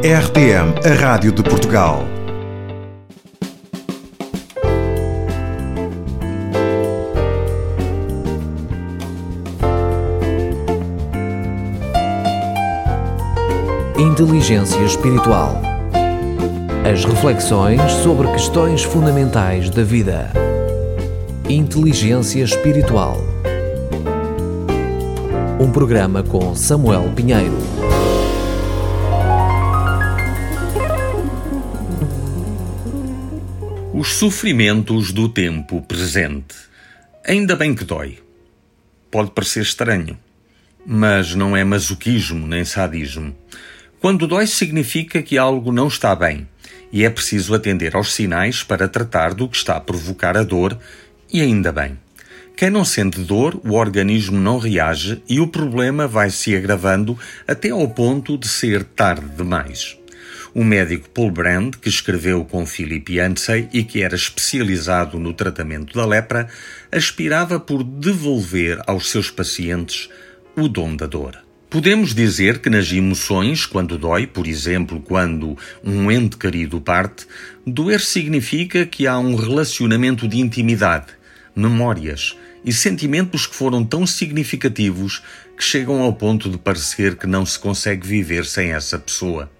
RTM, a Rádio de Portugal. Inteligência Espiritual. As reflexões sobre questões fundamentais da vida. Inteligência Espiritual. Um programa com Samuel Pinheiro. Os sofrimentos do tempo presente. Ainda bem que dói. Pode parecer estranho, mas não é masoquismo nem sadismo. Quando dói significa que algo não está bem e é preciso atender aos sinais para tratar do que está a provocar a dor, e ainda bem. Quem não sente dor, o organismo não reage e o problema vai se agravando até ao ponto de ser tarde demais. O médico Paul Brand, que escreveu com Philip Yancey e que era especializado no tratamento da lepra, aspirava por devolver aos seus pacientes o dom da dor. Podemos dizer que nas emoções, quando dói, por exemplo, quando um ente querido parte, doer significa que há um relacionamento de intimidade, memórias e sentimentos que foram tão significativos que chegam ao ponto de parecer que não se consegue viver sem essa pessoa.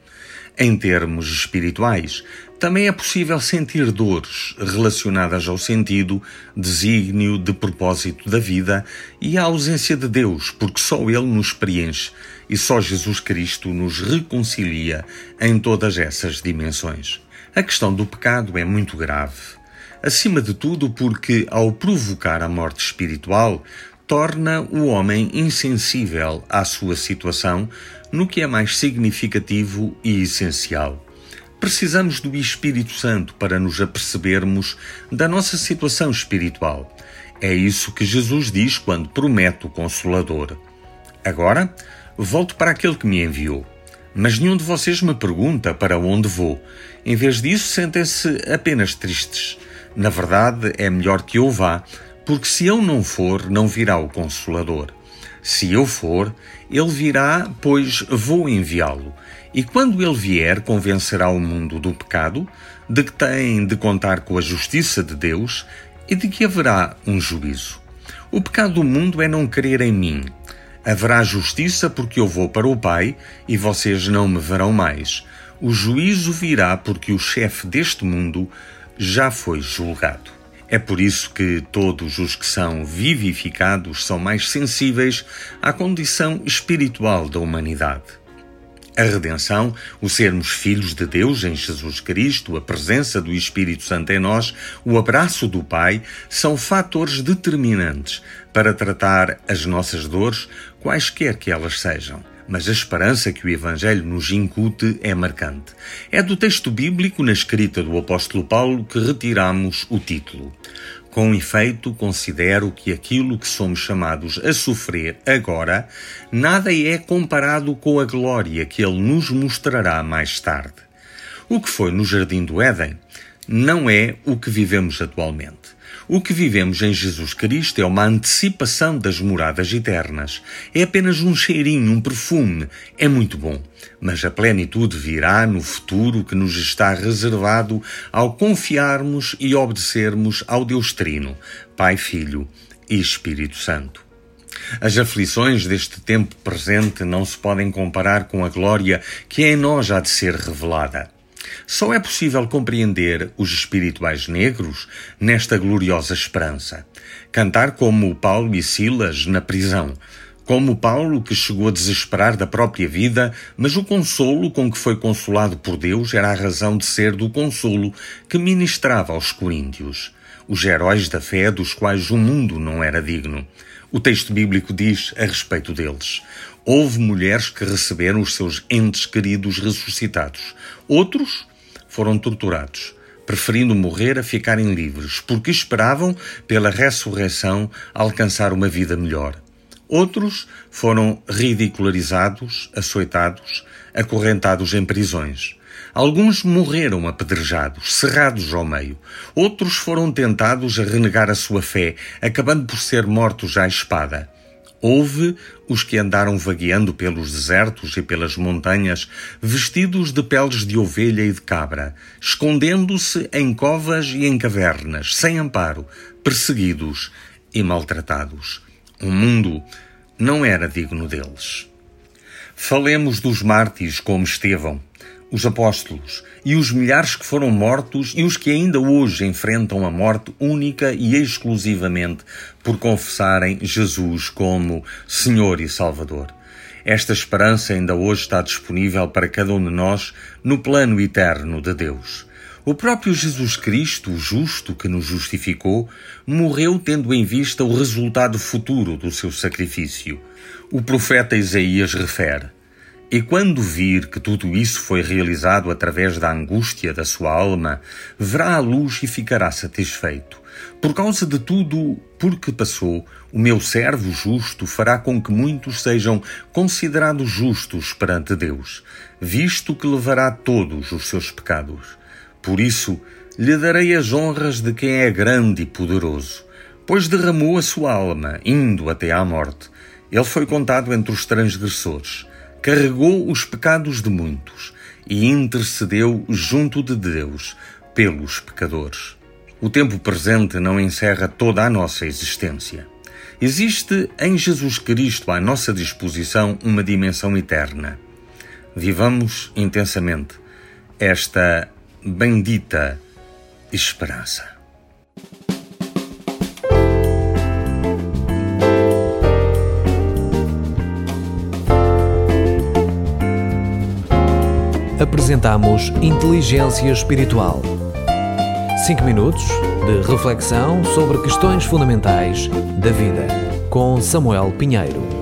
Em termos espirituais, também é possível sentir dores relacionadas ao sentido, desígnio, de propósito da vida e à ausência de Deus, porque só Ele nos preenche e só Jesus Cristo nos reconcilia em todas essas dimensões. A questão do pecado é muito grave. Acima de tudo, porque, ao provocar a morte espiritual, torna o homem insensível à sua situação no que é mais significativo e essencial. Precisamos do Espírito Santo para nos apercebermos da nossa situação espiritual. É isso que Jesus diz quando promete o Consolador. Agora, volto para aquele que me enviou. Mas nenhum de vocês me pergunta para onde vou. Em vez disso, sentem-se apenas tristes. Na verdade, é melhor que eu vá, porque se eu não for, não virá o Consolador. Se eu for, ele virá, pois vou enviá-lo. E quando ele vier, convencerá o mundo do pecado, de que tem de contar com a justiça de Deus e de que haverá um juízo. O pecado do mundo é não crer em mim. Haverá justiça porque eu vou para o Pai e vocês não me verão mais. O juízo virá porque o chefe deste mundo já foi julgado. É por isso que todos os que são vivificados são mais sensíveis à condição espiritual da humanidade. A redenção, o sermos filhos de Deus em Jesus Cristo, a presença do Espírito Santo em nós, o abraço do Pai, são fatores determinantes para tratar as nossas dores, quaisquer que elas sejam mas a esperança que o Evangelho nos incute é marcante. É do texto bíblico, na escrita do apóstolo Paulo, que retiramos o título. Com efeito, considero que aquilo que somos chamados a sofrer agora, nada é comparado com a glória que ele nos mostrará mais tarde. O que foi no jardim do Éden não é o que vivemos atualmente. O que vivemos em Jesus Cristo é uma antecipação das moradas eternas. É apenas um cheirinho, um perfume. É muito bom. Mas a plenitude virá no futuro que nos está reservado ao confiarmos e obedecermos ao Deus Trino, Pai, Filho e Espírito Santo. As aflições deste tempo presente não se podem comparar com a glória que em nós há de ser revelada. Só é possível compreender os espirituais negros nesta gloriosa esperança. Cantar como Paulo e Silas na prisão, como Paulo que chegou a desesperar da própria vida, mas o consolo com que foi consolado por Deus era a razão de ser do consolo que ministrava aos coríntios, os heróis da fé dos quais o mundo não era digno. O texto bíblico diz a respeito deles: Houve mulheres que receberam os seus entes queridos ressuscitados. Outros foram torturados, preferindo morrer a ficarem livres, porque esperavam, pela ressurreição, alcançar uma vida melhor. Outros foram ridicularizados, açoitados, acorrentados em prisões. Alguns morreram apedrejados, cerrados ao meio. Outros foram tentados a renegar a sua fé, acabando por ser mortos à espada. Houve os que andaram vagueando pelos desertos e pelas montanhas, vestidos de peles de ovelha e de cabra, escondendo-se em covas e em cavernas, sem amparo, perseguidos e maltratados. O mundo não era digno deles. Falemos dos mártires como Estevão, os apóstolos e os milhares que foram mortos e os que ainda hoje enfrentam a morte única e exclusivamente por confessarem Jesus como Senhor e Salvador. Esta esperança ainda hoje está disponível para cada um de nós no plano eterno de Deus. O próprio Jesus Cristo, o justo que nos justificou, morreu tendo em vista o resultado futuro do seu sacrifício. O profeta Isaías refere: e quando vir que tudo isso foi realizado através da angústia da sua alma, verá a luz e ficará satisfeito. Por causa de tudo por que passou, o meu servo justo fará com que muitos sejam considerados justos perante Deus, visto que levará todos os seus pecados. Por isso, lhe darei as honras de quem é grande e poderoso, pois derramou a sua alma, indo até à morte. Ele foi contado entre os transgressores carregou os pecados de muitos e intercedeu junto de Deus pelos pecadores. O tempo presente não encerra toda a nossa existência. Existe em Jesus Cristo à nossa disposição uma dimensão eterna. Vivamos intensamente esta bendita esperança. Apresentamos Inteligência Espiritual. 5 minutos de reflexão sobre questões fundamentais da vida, com Samuel Pinheiro.